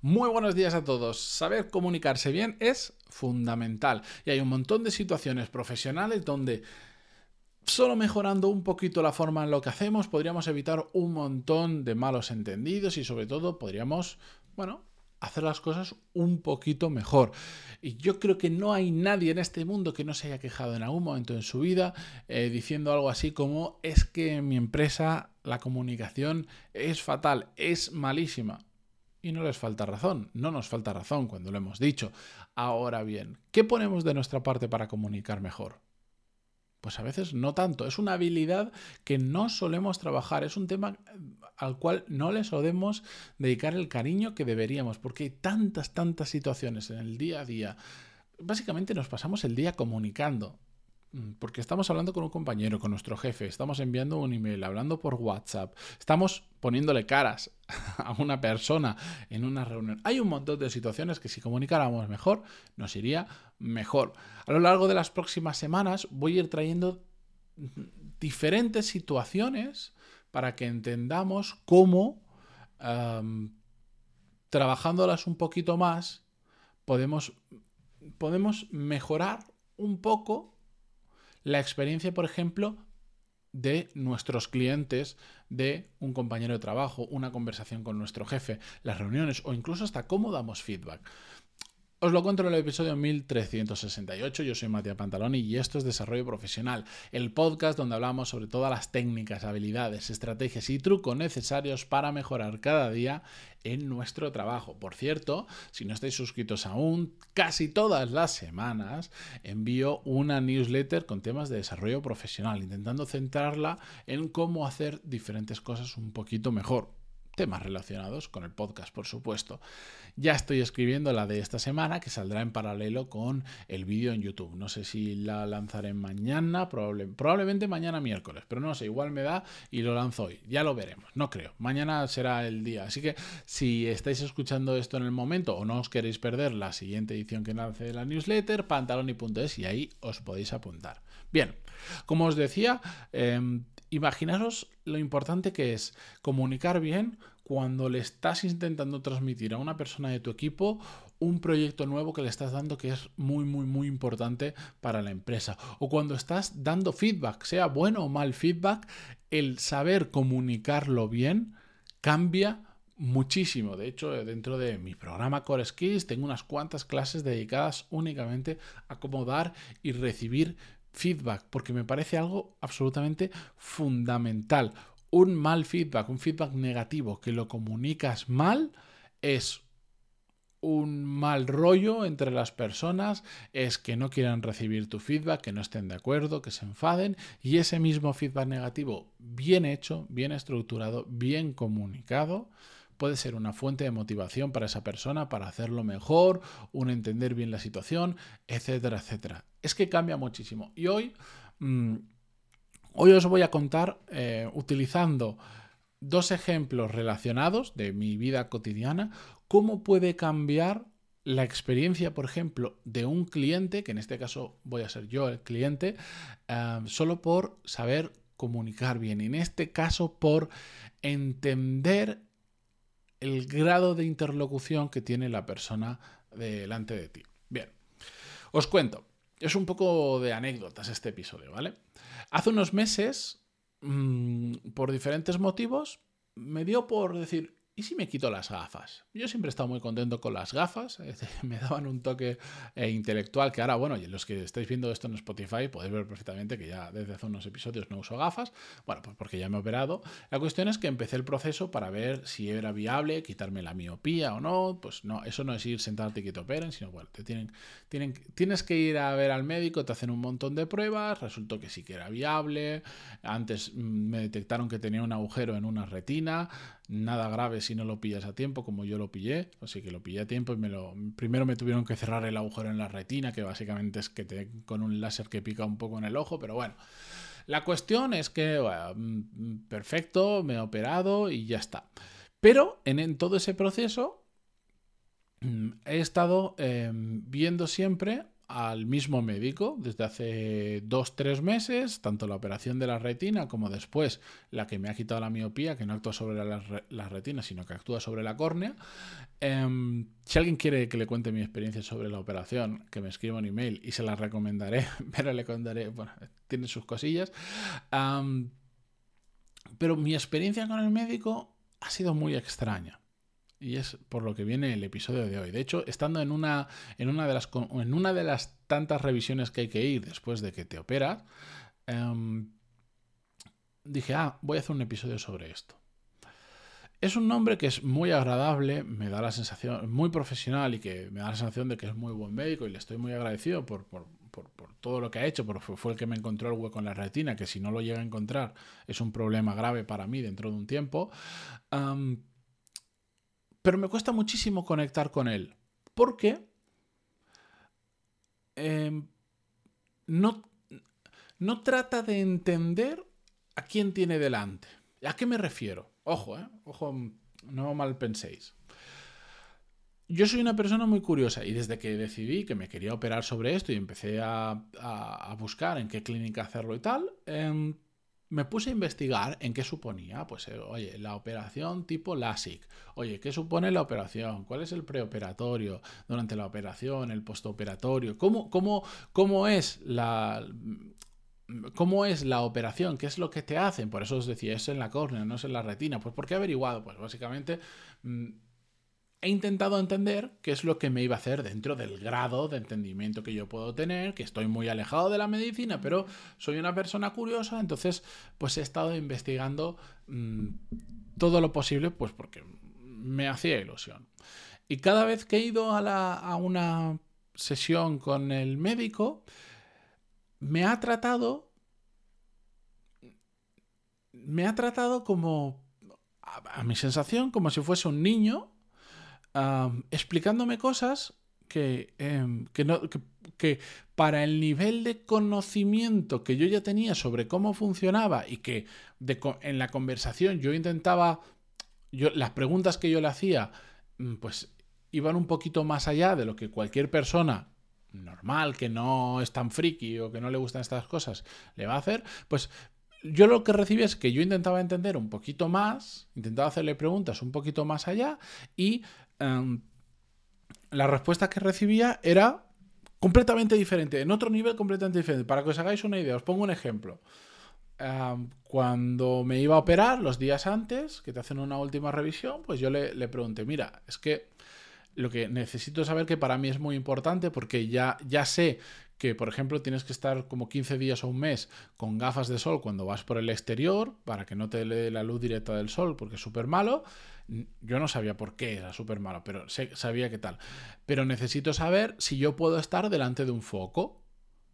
Muy buenos días a todos. Saber comunicarse bien es fundamental y hay un montón de situaciones profesionales donde solo mejorando un poquito la forma en lo que hacemos podríamos evitar un montón de malos entendidos y sobre todo podríamos, bueno, hacer las cosas un poquito mejor. Y yo creo que no hay nadie en este mundo que no se haya quejado en algún momento en su vida eh, diciendo algo así como es que en mi empresa la comunicación es fatal, es malísima. Y no les falta razón, no nos falta razón cuando lo hemos dicho. Ahora bien, ¿qué ponemos de nuestra parte para comunicar mejor? Pues a veces no tanto. Es una habilidad que no solemos trabajar. Es un tema eh, al cual no le solemos dedicar el cariño que deberíamos, porque hay tantas, tantas situaciones en el día a día. Básicamente nos pasamos el día comunicando. Mm, porque estamos hablando con un compañero, con nuestro jefe, estamos enviando un email, hablando por WhatsApp, estamos poniéndole caras a una persona en una reunión. Hay un montón de situaciones que si comunicáramos mejor, nos iría mejor. A lo largo de las próximas semanas voy a ir trayendo diferentes situaciones para que entendamos cómo, trabajándolas un poquito más, podemos, podemos mejorar un poco la experiencia, por ejemplo, de nuestros clientes, de un compañero de trabajo, una conversación con nuestro jefe, las reuniones o incluso hasta cómo damos feedback. Os lo cuento en el episodio 1368. Yo soy Matías Pantaloni y esto es Desarrollo Profesional, el podcast donde hablamos sobre todas las técnicas, habilidades, estrategias y trucos necesarios para mejorar cada día en nuestro trabajo. Por cierto, si no estáis suscritos aún, casi todas las semanas envío una newsletter con temas de desarrollo profesional, intentando centrarla en cómo hacer diferentes cosas un poquito mejor temas relacionados con el podcast, por supuesto. Ya estoy escribiendo la de esta semana, que saldrá en paralelo con el vídeo en YouTube. No sé si la lanzaré mañana, probablemente mañana miércoles, pero no sé, igual me da y lo lanzo hoy. Ya lo veremos, no creo. Mañana será el día. Así que si estáis escuchando esto en el momento o no os queréis perder la siguiente edición que lance de la newsletter, pantaloni.es y ahí os podéis apuntar. Bien, como os decía, em, imaginaros lo importante que es comunicar bien cuando le estás intentando transmitir a una persona de tu equipo un proyecto nuevo que le estás dando que es muy, muy, muy importante para la empresa. O cuando estás dando feedback, sea bueno o mal feedback, el saber comunicarlo bien cambia muchísimo. De hecho, dentro de mi programa Core Skills tengo unas cuantas clases dedicadas únicamente a cómo dar y recibir feedback, porque me parece algo absolutamente fundamental. Un mal feedback, un feedback negativo que lo comunicas mal, es un mal rollo entre las personas, es que no quieran recibir tu feedback, que no estén de acuerdo, que se enfaden, y ese mismo feedback negativo, bien hecho, bien estructurado, bien comunicado, puede ser una fuente de motivación para esa persona, para hacerlo mejor, un entender bien la situación, etcétera, etcétera. Es que cambia muchísimo. Y hoy, mm, hoy os voy a contar eh, utilizando dos ejemplos relacionados de mi vida cotidiana, cómo puede cambiar la experiencia, por ejemplo, de un cliente, que en este caso voy a ser yo el cliente, eh, solo por saber comunicar bien. En este caso, por entender el grado de interlocución que tiene la persona delante de ti. Bien, os cuento. Es un poco de anécdotas este episodio, ¿vale? Hace unos meses, mm, por diferentes motivos, me dio por decir, ¿Y si me quito las gafas? Yo siempre he estado muy contento con las gafas, me daban un toque eh, intelectual que ahora, bueno, y los que estáis viendo esto en Spotify podéis ver perfectamente que ya desde hace unos episodios no uso gafas, bueno, pues porque ya me he operado. La cuestión es que empecé el proceso para ver si era viable quitarme la miopía o no, pues no, eso no es ir sentarte y que te operen, sino bueno, te tienen, tienes que ir a ver al médico, te hacen un montón de pruebas, resultó que sí que era viable, antes mm, me detectaron que tenía un agujero en una retina, nada grave si no lo pillas a tiempo, como yo lo pillé. Así que lo pillé a tiempo y me lo. Primero me tuvieron que cerrar el agujero en la retina, que básicamente es que te con un láser que pica un poco en el ojo, pero bueno. La cuestión es que, mm, perfecto, me he operado y ya está. Pero en, todo ese proceso mm, he estado em, viendo siempre al mismo médico desde hace dos, tres meses, tanto la operación de la retina como después la que me ha quitado la miopía, que no actúa sobre la, retina, sino que actúa sobre la córnea. Em, si alguien quiere que le cuente mi experiencia sobre la operación, que me escriba un email y se la recomendaré, pero le contaré, bueno, tiene sus cosillas. pero mi experiencia con el médico ha sido muy extraña. Y es por lo que viene el episodio de hoy. De hecho, estando en una, en una, de, las, en una de las tantas revisiones que hay que ir después de que te operas, em, dije, ah, voy a hacer un episodio sobre esto. Es un nombre que es muy agradable, me da la sensación, muy profesional y que me da la sensación de que es muy buen médico y le estoy muy agradecido por, todo lo que ha hecho, porque fue el que me encontró el hueco en la retina, que si no lo llega a encontrar es un problema grave para mí dentro de un tiempo. Em, pero me cuesta muchísimo conectar con él. Porque em, no, no trata de entender a quién tiene delante. ¿A qué me refiero? Ojo, ¿eh? Ojo, no mal penséis. Yo soy una persona muy curiosa y desde que decidí que me quería operar sobre esto y empecé a, buscar en qué clínica hacerlo y tal, em, me puse a investigar en qué suponía. Pues, eh, oye, la operación tipo LASIK. Oye, ¿qué supone la operación? ¿Cuál es el preoperatorio durante la operación, el postoperatorio? ¿Cómo, cómo, cómo es la. ¿Cómo es la operación? ¿Qué es lo que te hacen? Por eso os decía, es en la córnea, no es en la retina. Pues porque he averiguado, pues básicamente mm, he intentado entender qué es lo que me iba a hacer dentro del grado de entendimiento que yo puedo tener, que estoy muy alejado de la medicina, pero soy una persona curiosa, entonces pues he estado investigando mm, todo lo posible, pues porque me hacía ilusión. Y cada vez que he ido a, a una sesión con el médico, me ha tratado, me ha tratado como, a mi sensación, como si fuese un niño explicándome cosas que, em, que, no, para el nivel de conocimiento que yo ya tenía sobre cómo funcionaba y que en la conversación yo intentaba, las preguntas que yo le hacía, mm, pues iban un poquito más allá de lo que cualquier persona normal, que no es tan friki o que no le gustan estas cosas, le va a hacer, pues yo lo que recibí es que yo intentaba entender un poquito más, intentaba hacerle preguntas un poquito más allá y Em, la respuesta que recibía era completamente diferente, en otro nivel completamente diferente. Para que os hagáis una idea, os pongo un ejemplo. Em, cuando me iba a operar, los días antes, que te hacen una última revisión, pues yo le, le, pregunté, mira, es que lo que necesito saber que para mí es muy importante porque ya, ya sé que, por ejemplo, tienes que estar como 15 días o un mes con gafas de sol cuando vas por el exterior para que no te dé la luz directa del sol porque es súper malo. Yo no sabía por qué era súper malo, pero sabía qué tal. Pero necesito saber si yo puedo estar delante de un foco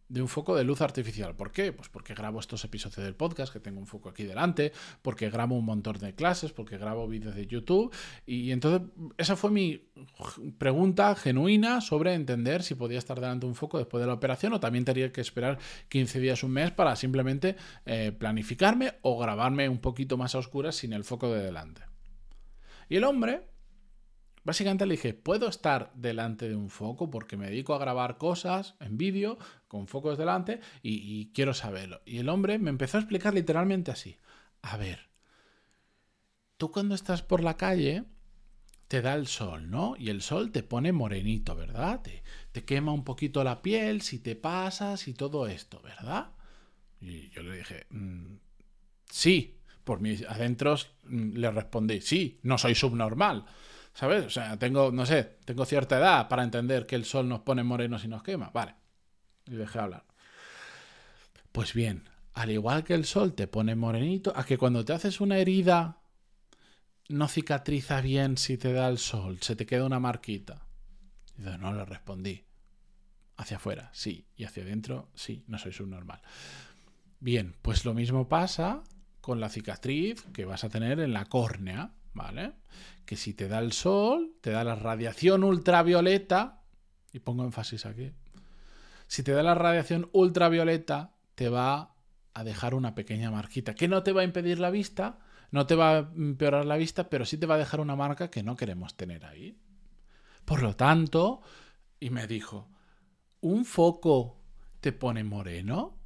de un foco de luz artificial. ¿Por qué? Pues porque grabo estos episodios del podcast, que tengo un foco aquí delante, porque grabo un montón de clases, porque grabo vídeos de YouTube. Y entonces esa fue mi pregunta genuina sobre entender si podía estar delante de un foco después de la operación o también tenía que esperar 15 días, un mes para simplemente eh, planificarme o grabarme un poquito más a oscuras sin el foco de delante. Y el hombre, básicamente le dije, puedo estar delante de un foco porque me dedico a grabar cosas en vídeo con focos delante y, quiero saberlo. Y el hombre me empezó a explicar literalmente así. A ver, tú cuando estás por la calle te da el sol, ¿no? Y el sol te pone morenito, ¿verdad? Te, te quema un poquito la piel si te pasas y todo esto, ¿verdad? Y yo le dije, mm, sí, por mis adentros mm, le respondí, sí, no soy subnormal. ¿Sabes? O sea, tengo, no sé, tengo cierta edad para entender que el sol nos pone morenos y nos quema. Vale. Y dejé hablar. Pues bien, al igual que el sol te pone morenito, a que cuando te haces una herida no cicatriza bien si te da el sol, se te queda una marquita. Y yo no le respondí. Hacia afuera, sí. Y hacia adentro, sí. No soy subnormal. Bien, pues lo mismo pasa con la cicatriz que vas a tener en la córnea, ¿vale? Que si te da el sol, te da la radiación ultravioleta, y pongo énfasis aquí, si te da la radiación ultravioleta, te va a dejar una pequeña marquita, que no te va a impedir la vista, no te va a empeorar la vista, pero sí te va a dejar una marca que no queremos tener ahí. Por lo tanto, y me dijo, ¿un foco te pone moreno?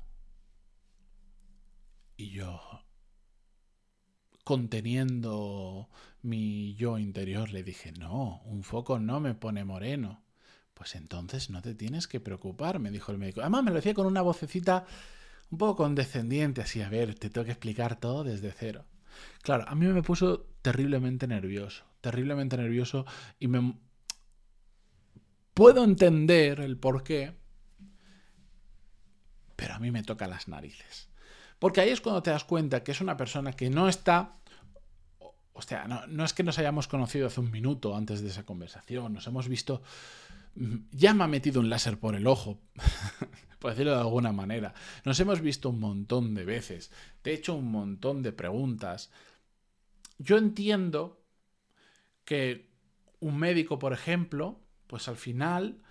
Y yo, conteniendo mi yo interior, le dije, no, un foco no me pone moreno. Pues entonces no te tienes que preocupar, me dijo el médico. Además me lo decía con una vocecita un poco condescendiente, así, a ver, te tengo que explicar todo desde cero. Claro, a mí me puso terriblemente nervioso, terriblemente nervioso y me... Puedo entender el por qué, pero a mí me toca las narices. Porque ahí es cuando te das cuenta que es una persona que no está... O sea, no, es que nos hayamos conocido hace un minuto antes de esa conversación, nos hemos visto... Mm, ya me ha metido un láser por el ojo, por decirlo de alguna manera. Nos hemos visto un montón de veces, te he hecho un montón de preguntas. Yo entiendo que un médico, por ejemplo, pues al final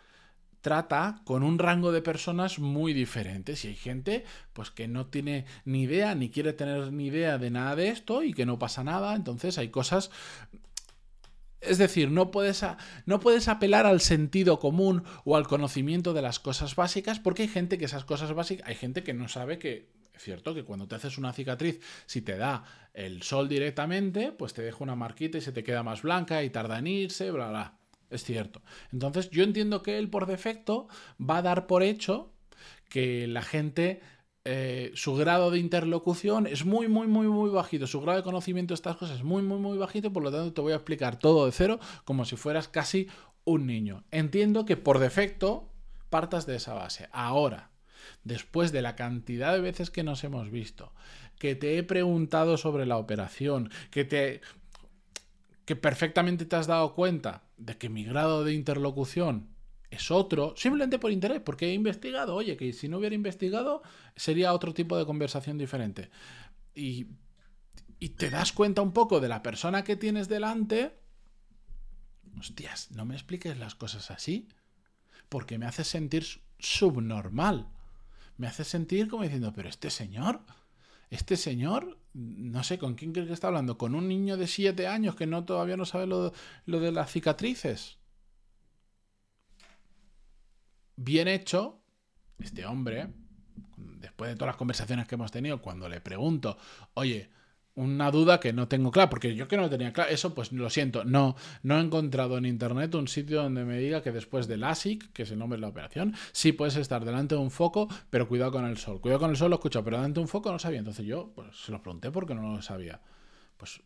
trata con un rango de personas muy diferentes y hay gente pues que no tiene ni idea ni quiere tener ni idea de nada de esto y que no pasa nada, entonces hay cosas es decir, no puedes, no puedes apelar al sentido común o al conocimiento de las cosas básicas porque hay gente que esas cosas básicas, hay gente que no sabe que, es cierto, que cuando te haces una cicatriz, si te da el sol directamente, pues te deja una marquita y se te queda más blanca y tarda en irse, bla, bla. Es cierto. Entonces yo entiendo que él por defecto va a dar por hecho que la gente eh, su grado de interlocución es muy, muy, muy, muy bajito. Su grado de conocimiento de estas cosas es muy, muy, muy bajito. Por lo tanto, te voy a explicar todo de cero como si fueras casi un niño. Entiendo que por defecto partas de esa base. Ahora, después de la cantidad de veces que nos hemos visto, que te he preguntado sobre la operación, que te que perfectamente te has dado cuenta de que mi grado de interlocución es otro, simplemente por interés, porque he investigado, oye, que si no hubiera investigado sería otro tipo de conversación diferente. Y, y te das cuenta un poco de la persona que tienes delante, hostias, no me expliques las cosas así, porque me hace sentir subnormal. Me hace sentir como diciendo, pero este señor, este señor, no sé con quién crees que está hablando, con un niño de siete años que no todavía no sabe lo de las cicatrices bien hecho, este hombre, después de todas las conversaciones que hemos tenido, cuando le pregunto, oye, una duda que no tengo clara, porque yo que no tenía claro, eso pues lo siento, no, no he encontrado en internet un sitio donde me diga que después del ASIC, que es el nombre de la operación, sí puedes estar delante de un foco, pero cuidado con el sol. Cuidado con el sol, lo escucho, pero delante de un foco no sabía. Entonces yo pues, se lo pregunté porque no lo sabía. Pues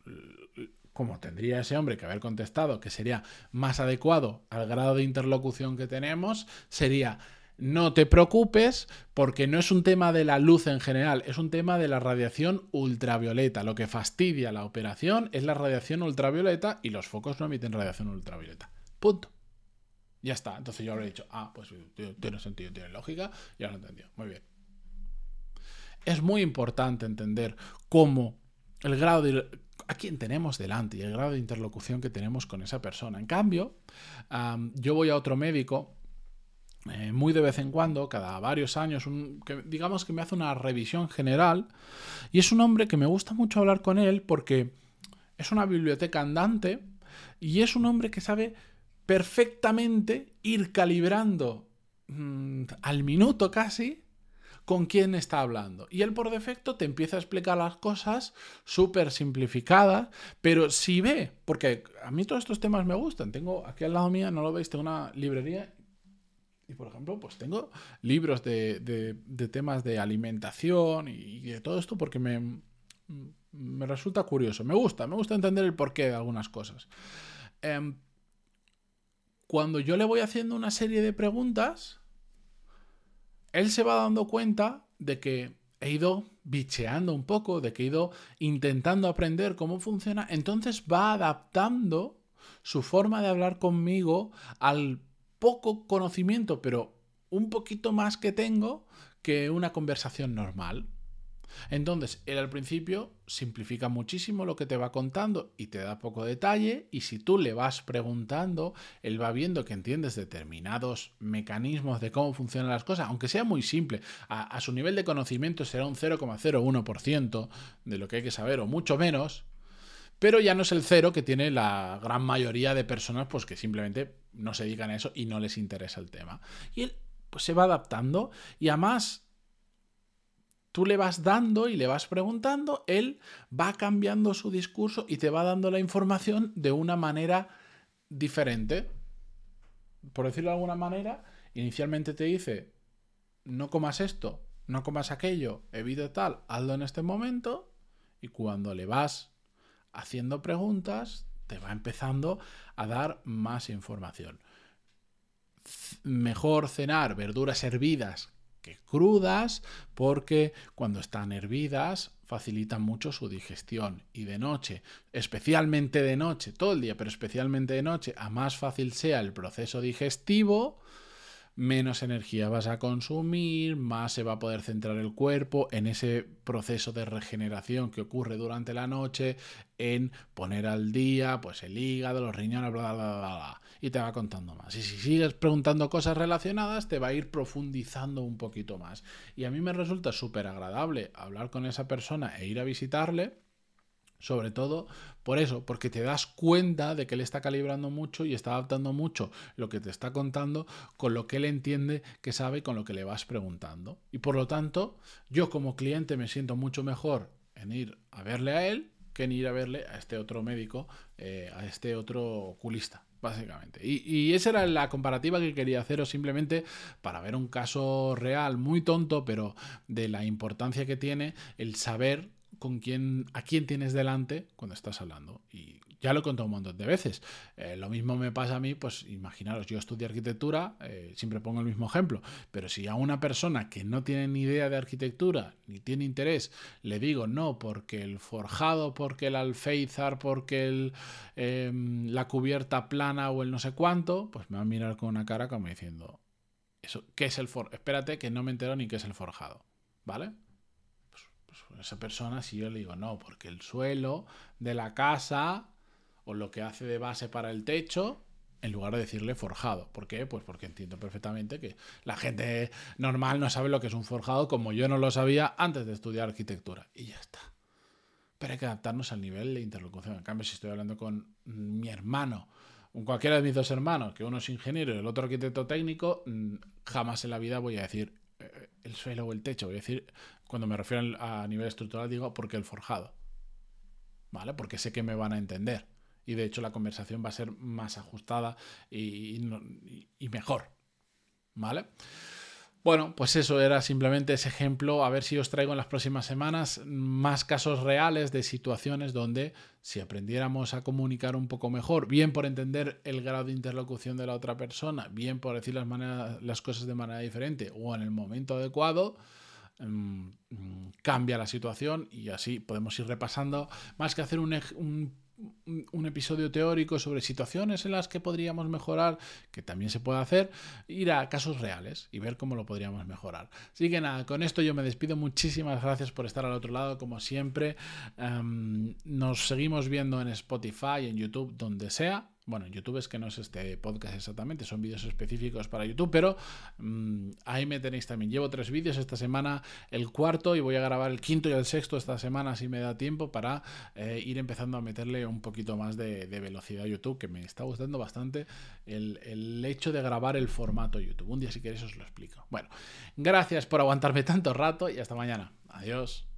como tendría ese hombre que haber contestado, que sería más adecuado al grado de interlocución que tenemos, sería no te preocupes porque no es un tema de la luz en general, es un tema de la radiación ultravioleta. Lo que fastidia la operación es la radiación ultravioleta y los focos no emiten radiación ultravioleta. Punto. Ya está. Entonces yo habría dicho, ah, pues tiene sentido, tiene lógica, ya lo he entendido. Muy bien. Es muy importante entender cómo el grado de a quién tenemos delante y el grado de interlocución que tenemos con esa persona. En cambio, yo voy a otro médico eh, muy de vez en cuando, cada varios años, que, digamos que me hace una revisión general y es un hombre que me gusta mucho hablar con él porque es una biblioteca andante y es un hombre que sabe perfectamente ir calibrando mm, al minuto casi con quién está hablando. Y él por defecto te empieza a explicar las cosas súper simplificadas, pero si ve, porque a mí todos estos temas me gustan, tengo aquí al lado mía, no lo veis, tengo una librería y por ejemplo, pues tengo libros de, temas de alimentación y de todo esto porque me, me resulta curioso. Me gusta, me gusta entender el porqué de algunas cosas. Em, cuando yo le voy haciendo una serie de preguntas, él se va dando cuenta de que he ido bicheando un poco, de que he ido intentando aprender cómo funciona, entonces va adaptando su forma de hablar conmigo al poco conocimiento, pero un poquito más que tengo que una conversación normal. Entonces, él al principio simplifica muchísimo lo que te va contando y te da poco detalle y si tú le vas preguntando, él va viendo que entiendes determinados mecanismos de cómo funcionan las cosas, aunque sea muy simple, a, su nivel de conocimiento será un 0,01% de lo que hay que saber o mucho menos, pero ya no es el cero que tiene la gran mayoría de personas pues que simplemente no se dedican a eso y no les interesa el tema. Y él pues se va adaptando y además tú le vas dando y le vas preguntando, él va cambiando su discurso y te va dando la información de una manera diferente. Por decirlo de alguna manera, inicialmente te dice, no comas esto, no comas aquello, evita tal, hazlo en este momento, y cuando le vas haciendo preguntas, te va empezando a dar más información. Mejor cenar verduras hervidas que crudas, porque cuando están hervidas facilitan mucho su digestión. Y de noche, especialmente de noche, todo el día, pero especialmente de noche, a más fácil sea el proceso digestivo, menos energía vas a consumir, más se va a poder centrar el cuerpo en ese proceso de regeneración que ocurre durante la noche, en poner al día pues el hígado, los riñones, bla, bla, bla, bla, y te va contando más. Y si sigues preguntando cosas relacionadas, te va a ir profundizando un poquito más. Y a mí me resulta súper agradable hablar con esa persona e ir a visitarle sobre todo por eso, porque te das cuenta de que él está calibrando mucho y está adaptando mucho lo que te está contando con lo que él entiende que sabe y con lo que le vas preguntando. Y por lo tanto, yo como cliente me siento mucho mejor en ir a verle a él que en ir a verle a este otro médico, eh, a este otro oculista básicamente. Y, y, esa era la comparativa que quería haceros simplemente para ver un caso real, muy tonto, pero de la importancia que tiene el saber con quién, a quién tienes delante cuando estás hablando. Y ya lo he contado un montón de veces. Eh, lo mismo me pasa a mí, pues imaginaros, yo estudio arquitectura, eh, siempre pongo el mismo ejemplo, pero si a una persona que no tiene ni idea de arquitectura, ni tiene interés, le digo no, porque el forjado, porque el alféizar, porque el, em, la cubierta plana o el no sé cuánto, pues me va a mirar con una cara como diciendo, eso, ¿qué es el forjado? Espérate que no me entero ni qué es el forjado, ¿vale? Esa persona, si yo le digo no, porque el suelo de la casa o lo que hace de base para el techo, en lugar de decirle forjado. ¿Por qué? Pues porque entiendo perfectamente que la gente normal no sabe lo que es un forjado como yo no lo sabía antes de estudiar arquitectura. Y ya está. Pero hay que adaptarnos al nivel de interlocución. En cambio, si estoy hablando con mi hermano, con cualquiera de mis dos hermanos, que uno es ingeniero y el otro arquitecto técnico, mm, jamás en la vida voy a decir eh, el suelo o el techo. Voy a decir cuando me refiero a nivel estructural digo porque el forjado. ¿Vale? Porque sé que me van a entender. Y de hecho la conversación va a ser más ajustada y, mejor. ¿Vale? Bueno, pues eso era simplemente ese ejemplo. A ver si os traigo en las próximas semanas más casos reales de situaciones donde si aprendiéramos a comunicar un poco mejor, bien por entender el grado de interlocución de la otra persona, bien por decir las, cosas de manera diferente o en el momento adecuado, cambia la situación y así podemos ir repasando, más que hacer un, un, episodio teórico sobre situaciones en las que podríamos mejorar, que también se puede hacer, ir a casos reales y ver cómo lo podríamos mejorar. Así que nada, con esto yo me despido. Muchísimas gracias por estar al otro lado, como siempre. Em, nos seguimos viendo en Spotify, en YouTube, donde sea. Bueno, YouTube es que no es este podcast exactamente, son vídeos específicos para YouTube, pero mm, ahí me tenéis también. Llevo tres vídeos esta semana, el cuarto, y voy a grabar el quinto y el sexto esta semana si me da tiempo para eh, ir empezando a meterle un poquito más de, velocidad a YouTube, que me está gustando bastante el, el hecho de grabar el formato YouTube. Un día si queréis os lo explico. Bueno, gracias por aguantarme tanto rato y hasta mañana. Adiós.